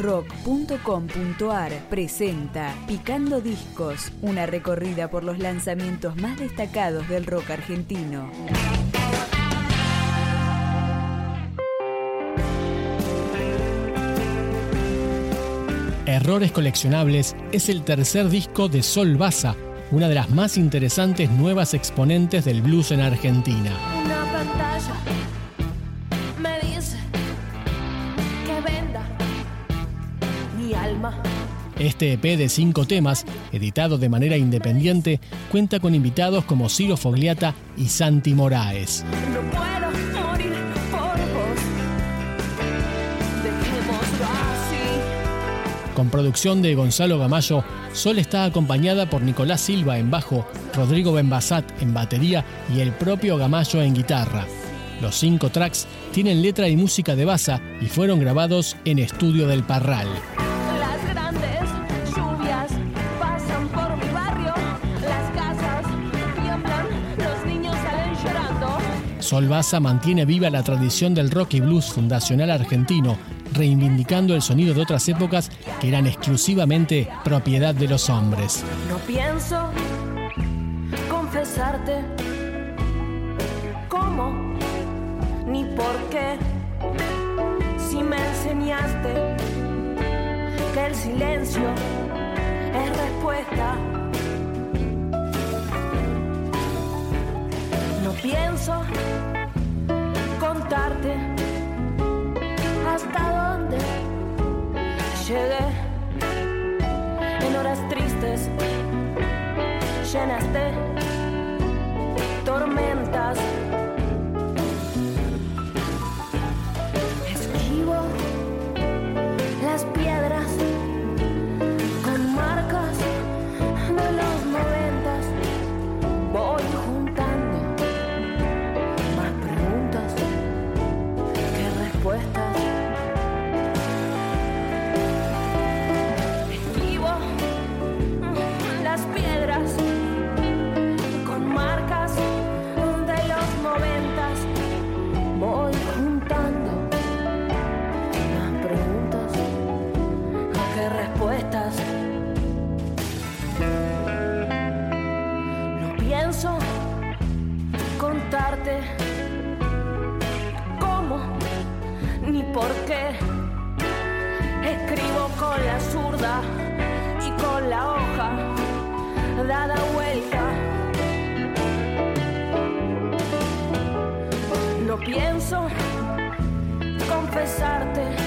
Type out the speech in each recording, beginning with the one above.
rock.com.ar presenta Picando Discos, una recorrida por los lanzamientos más destacados del rock argentino. Errores Coleccionables es el tercer disco de Sol Baza, una de las más interesantes nuevas exponentes del blues en Argentina. Una pantalla mi alma. Este EP de cinco temas, editado de manera independiente, cuenta con invitados como Ciro Fogliata y Santi Moraes. No puedo morir por vos. Así. Con producción de Gonzalo Gamayo, Sol está acompañada por Nicolás Silva en bajo, Rodrigo Benbasat en batería y el propio Gamayo en guitarra. Los cinco tracks tienen letra y música de Baza y fueron grabados en Estudio del Parral. Sol Baza mantiene viva la tradición del rock y blues fundacional argentino, reivindicando el sonido de otras épocas que eran exclusivamente propiedad de los hombres. No pienso confesarte cómo ni por qué. Si me enseñaste que el silencio es respuesta. No pienso hasta dónde llegué en horas tristes llenas por qué. Escribo con la zurda y con la hoja dada vuelta. No pienso confesarte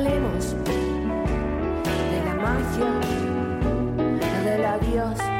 hablemos de la magia del adiós.